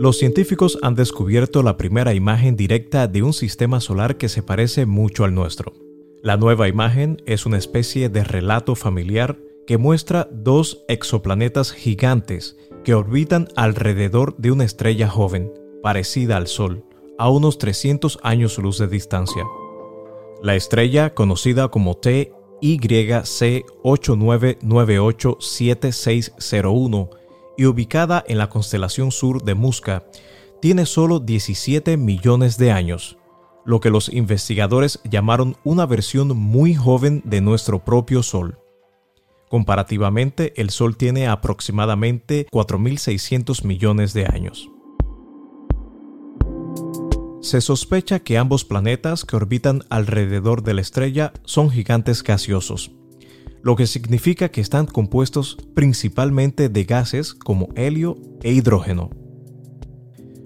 Los científicos han descubierto la primera imagen directa de un sistema solar que se parece mucho al nuestro. La nueva imagen es una especie de relato familiar que muestra dos exoplanetas gigantes que orbitan alrededor de una estrella joven, parecida al Sol, a unos 300 años luz de distancia. La estrella, conocida como TYC 89987601 y ubicada en la constelación sur de Musca, tiene solo 17 millones de años, lo que los investigadores llamaron una versión muy joven de nuestro propio Sol. Comparativamente, el Sol tiene aproximadamente 4.600 millones de años. Se sospecha que ambos planetas que orbitan alrededor de la estrella son gigantes gaseosos, lo que significa que están compuestos principalmente de gases como helio e hidrógeno.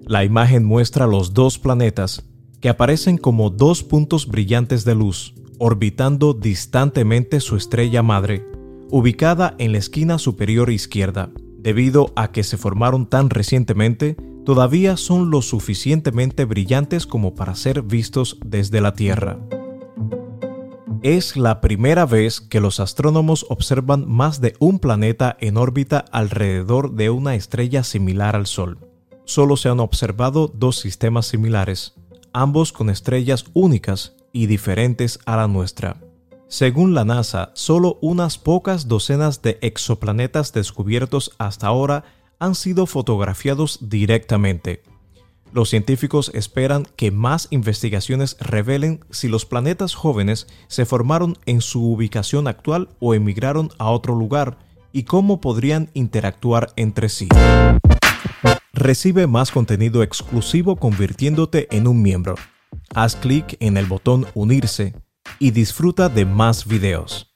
La imagen muestra los dos planetas, que aparecen como dos puntos brillantes de luz, orbitando distantemente su estrella madre, ubicada en la esquina superior izquierda. Debido a que se formaron tan recientemente, todavía son lo suficientemente brillantes como para ser vistos desde la Tierra. Es la primera vez que los astrónomos observan más de un planeta en órbita alrededor de una estrella similar al Sol. Solo se han observado dos sistemas similares, ambos con estrellas únicas y diferentes a la nuestra. Según la NASA, solo unas pocas docenas de exoplanetas descubiertos hasta ahora han sido fotografiados directamente. Los científicos esperan que más investigaciones revelen si los planetas jóvenes se formaron en su ubicación actual o emigraron a otro lugar y cómo podrían interactuar entre sí. Recibe más contenido exclusivo convirtiéndote en un miembro. Haz clic en el botón Unirse y disfruta de más videos.